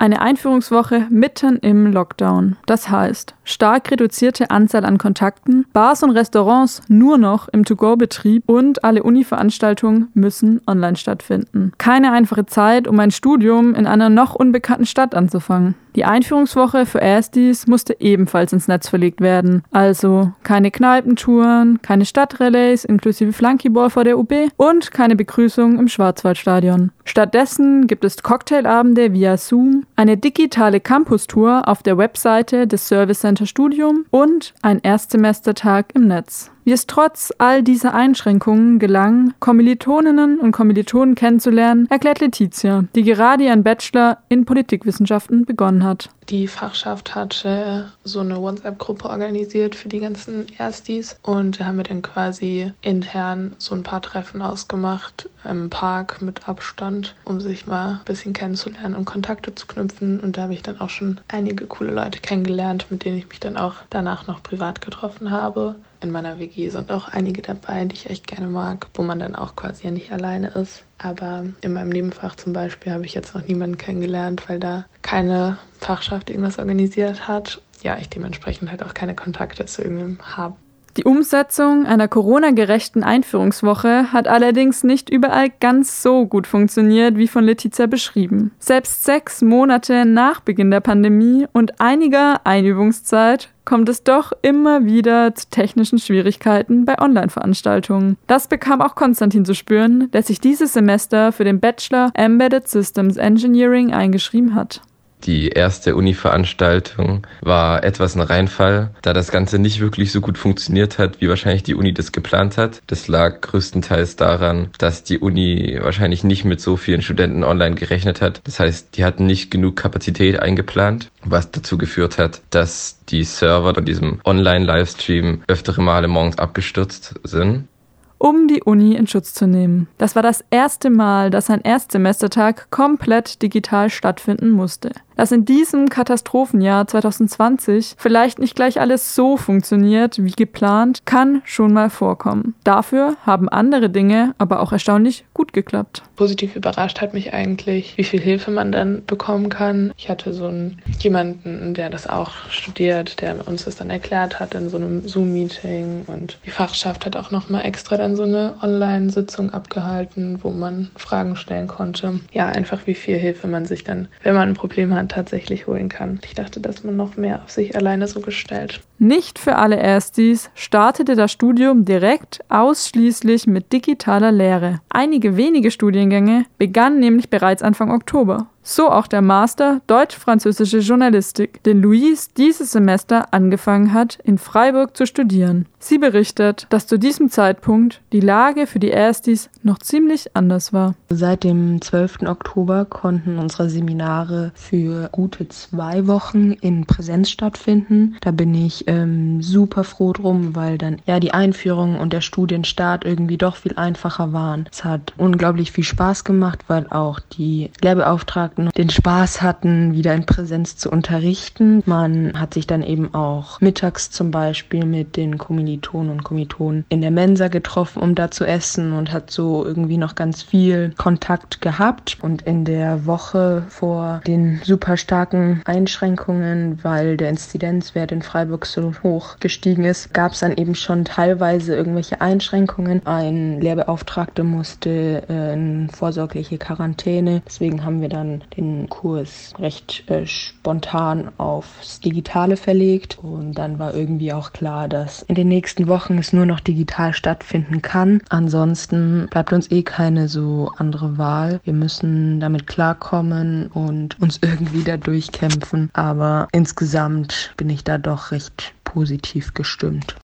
Eine Einführungswoche mitten im Lockdown. Das heißt, stark reduzierte Anzahl an Kontakten, Bars und Restaurants nur noch im To-Go-Betrieb und alle Uni-Veranstaltungen müssen online stattfinden. Keine einfache Zeit, um ein Studium in einer noch unbekannten Stadt anzufangen. Die Einführungswoche für Erstis musste ebenfalls ins Netz verlegt werden. Also keine Kneipentouren, keine Stadtrelays inklusive Flunkyball vor der UB und keine Begrüßung im Schwarzwaldstadion. Stattdessen gibt es Cocktailabende via Zoom, eine digitale Campus-Tour auf der Webseite des Service Center Studium und ein Erstsemestertag im Netz. Wie es trotz all dieser Einschränkungen gelang, Kommilitoninnen und Kommilitonen kennenzulernen, erklärt Letizia, die gerade ihren Bachelor in Politikwissenschaften begonnen hat. Die Fachschaft hatte so eine WhatsApp-Gruppe organisiert für die ganzen Erstis und da haben wir dann quasi intern so ein paar Treffen ausgemacht im Park mit Abstand, um sich mal ein bisschen kennenzulernen und Kontakte zu knüpfen. Und da habe ich dann auch schon einige coole Leute kennengelernt, mit denen ich mich dann auch danach noch privat getroffen habe in meiner WG sind auch einige dabei, die ich echt gerne mag, wo man dann auch quasi ja nicht alleine ist. Aber in meinem Nebenfach zum Beispiel habe ich jetzt noch niemanden kennengelernt, weil da keine Fachschaft irgendwas organisiert hat. Ja, ich dementsprechend halt auch keine Kontakte zu irgendwem habe. Die Umsetzung einer Corona-gerechten Einführungswoche hat allerdings nicht überall ganz so gut funktioniert, wie von Letizia beschrieben. Selbst sechs Monate nach Beginn der Pandemie und einiger Einübungszeit kommt es doch immer wieder zu technischen Schwierigkeiten bei Online-Veranstaltungen. Das bekam auch Konstantin zu spüren, der sich dieses Semester für den Bachelor Embedded Systems Engineering eingeschrieben hat. Die erste Uni-Veranstaltung war etwas ein Reinfall, da das Ganze nicht wirklich so gut funktioniert hat, wie wahrscheinlich die Uni das geplant hat. Das lag größtenteils daran, dass die Uni wahrscheinlich nicht mit so vielen Studenten online gerechnet hat. Das heißt, die hatten nicht genug Kapazität eingeplant, was dazu geführt hat, dass die Server von diesem Online-Livestream öftere Male morgens abgestürzt sind um die Uni in Schutz zu nehmen. Das war das erste Mal, dass ein Erstsemestertag komplett digital stattfinden musste dass in diesem Katastrophenjahr 2020 vielleicht nicht gleich alles so funktioniert wie geplant, kann schon mal vorkommen. Dafür haben andere Dinge aber auch erstaunlich gut geklappt. Positiv überrascht hat mich eigentlich, wie viel Hilfe man dann bekommen kann. Ich hatte so einen, jemanden, der das auch studiert, der uns das dann erklärt hat in so einem Zoom-Meeting und die Fachschaft hat auch nochmal extra dann so eine Online-Sitzung abgehalten, wo man Fragen stellen konnte. Ja, einfach wie viel Hilfe man sich dann, wenn man ein Problem hat, tatsächlich holen kann. Ich dachte, dass man noch mehr auf sich alleine so gestellt. Nicht für alle Erstis startete das Studium direkt ausschließlich mit digitaler Lehre. Einige wenige Studiengänge begannen nämlich bereits Anfang Oktober. So auch der Master Deutsch-Französische Journalistik, den Louise dieses Semester angefangen hat, in Freiburg zu studieren. Sie berichtet, dass zu diesem Zeitpunkt die Lage für die Erstis noch ziemlich anders war. Seit dem 12. Oktober konnten unsere Seminare für gute zwei Wochen in Präsenz stattfinden. Da bin ich ähm, super froh drum, weil dann ja die Einführung und der Studienstart irgendwie doch viel einfacher waren. Es hat unglaublich viel Spaß gemacht, weil auch die Lehrbeauftragten hatten, den Spaß hatten, wieder in Präsenz zu unterrichten. Man hat sich dann eben auch mittags zum Beispiel mit den Kommilitonen und Kommilitonen in der Mensa getroffen, um da zu essen und hat so irgendwie noch ganz viel Kontakt gehabt. Und in der Woche vor den super starken Einschränkungen, weil der Inzidenzwert in Freiburg so hoch gestiegen ist, gab es dann eben schon teilweise irgendwelche Einschränkungen. Ein Lehrbeauftragter musste äh, in vorsorgliche Quarantäne. Deswegen haben wir den Kurs recht äh, spontan aufs Digitale verlegt. Und dann war irgendwie auch klar, dass in den nächsten Wochen es nur noch digital stattfinden kann. Ansonsten bleibt uns eh keine so andere Wahl. Wir müssen damit klarkommen und uns irgendwie da durchkämpfen. Aber insgesamt bin ich da doch recht positiv gestimmt.